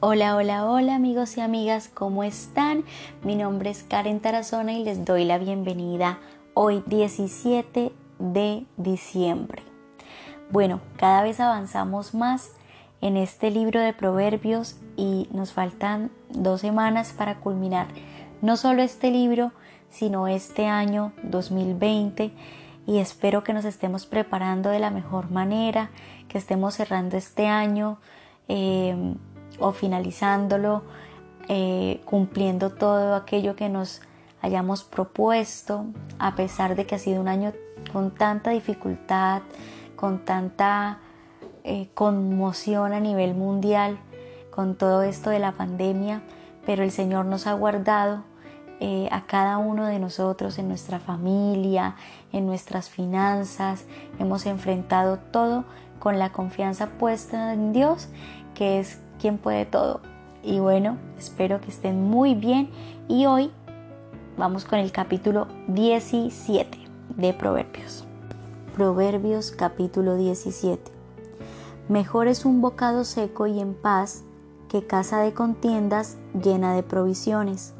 Hola, hola, hola amigos y amigas, ¿cómo están? Mi nombre es Karen Tarazona y les doy la bienvenida hoy 17 de diciembre. Bueno, cada vez avanzamos más en este libro de proverbios y nos faltan dos semanas para culminar no solo este libro, sino este año 2020 y espero que nos estemos preparando de la mejor manera, que estemos cerrando este año. Eh, o finalizándolo, eh, cumpliendo todo aquello que nos hayamos propuesto, a pesar de que ha sido un año con tanta dificultad, con tanta eh, conmoción a nivel mundial, con todo esto de la pandemia, pero el Señor nos ha guardado eh, a cada uno de nosotros, en nuestra familia, en nuestras finanzas, hemos enfrentado todo con la confianza puesta en Dios, que es quien puede todo. Y bueno, espero que estén muy bien y hoy vamos con el capítulo 17 de Proverbios. Proverbios capítulo 17. Mejor es un bocado seco y en paz que casa de contiendas llena de provisiones.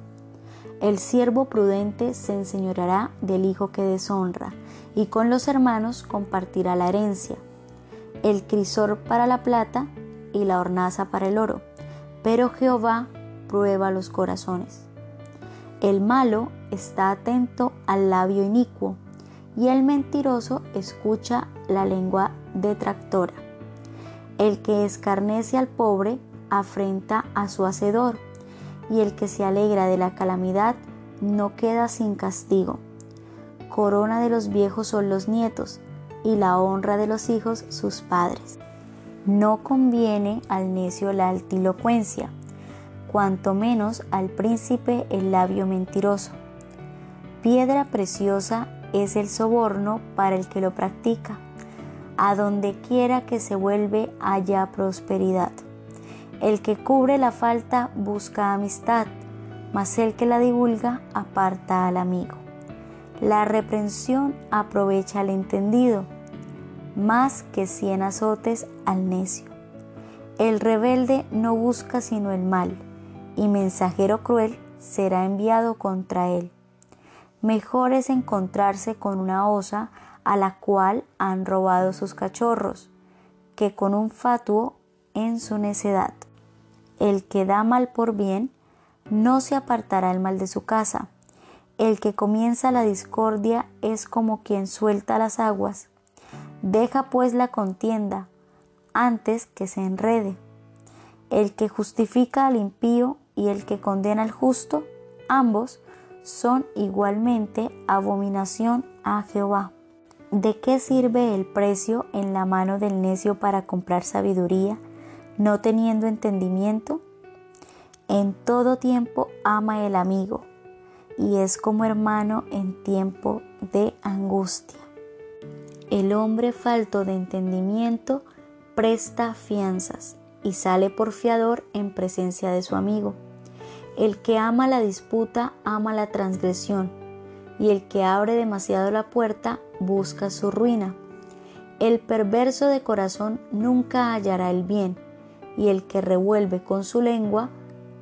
El siervo prudente se enseñoreará del hijo que deshonra, y con los hermanos compartirá la herencia. El crisor para la plata y la hornaza para el oro, pero Jehová prueba los corazones. El malo está atento al labio inicuo, y el mentiroso escucha la lengua detractora. El que escarnece al pobre afrenta a su hacedor, y el que se alegra de la calamidad no queda sin castigo. Corona de los viejos son los nietos, y la honra de los hijos sus padres. No conviene al necio la altilocuencia, cuanto menos al príncipe el labio mentiroso. Piedra preciosa es el soborno para el que lo practica. A donde quiera que se vuelve haya prosperidad. El que cubre la falta busca amistad, mas el que la divulga aparta al amigo. La reprensión aprovecha al entendido más que cien azotes al necio. El rebelde no busca sino el mal, y mensajero cruel será enviado contra él. Mejor es encontrarse con una osa a la cual han robado sus cachorros, que con un fatuo en su necedad. El que da mal por bien, no se apartará el mal de su casa. El que comienza la discordia es como quien suelta las aguas. Deja pues la contienda antes que se enrede. El que justifica al impío y el que condena al justo, ambos son igualmente abominación a Jehová. ¿De qué sirve el precio en la mano del necio para comprar sabiduría, no teniendo entendimiento? En todo tiempo ama el amigo, y es como hermano en tiempo de angustia. El hombre falto de entendimiento presta fianzas y sale por fiador en presencia de su amigo. El que ama la disputa ama la transgresión, y el que abre demasiado la puerta busca su ruina. El perverso de corazón nunca hallará el bien, y el que revuelve con su lengua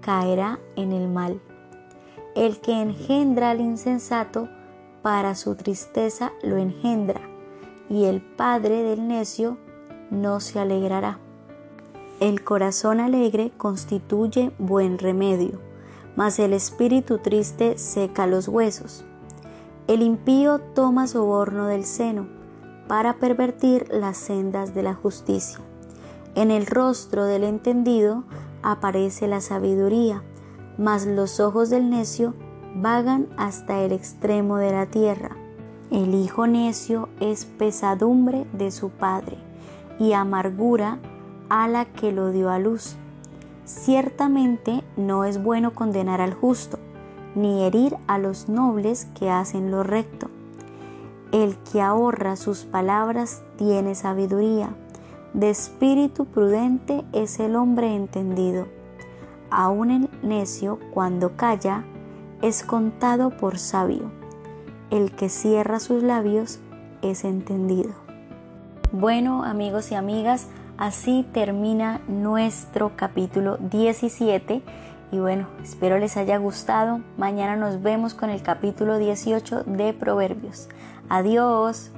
caerá en el mal. El que engendra al insensato, para su tristeza lo engendra y el padre del necio no se alegrará. El corazón alegre constituye buen remedio, mas el espíritu triste seca los huesos. El impío toma soborno del seno para pervertir las sendas de la justicia. En el rostro del entendido aparece la sabiduría, mas los ojos del necio vagan hasta el extremo de la tierra. El hijo necio es pesadumbre de su padre y amargura a la que lo dio a luz. Ciertamente no es bueno condenar al justo, ni herir a los nobles que hacen lo recto. El que ahorra sus palabras tiene sabiduría. De espíritu prudente es el hombre entendido. Aun el necio, cuando calla, es contado por sabio el que cierra sus labios es entendido. Bueno, amigos y amigas, Así termina nuestro capítulo 17 y bueno, espero les haya gustado. Mañana nos vemos con el capítulo 18 de Proverbios. Adiós.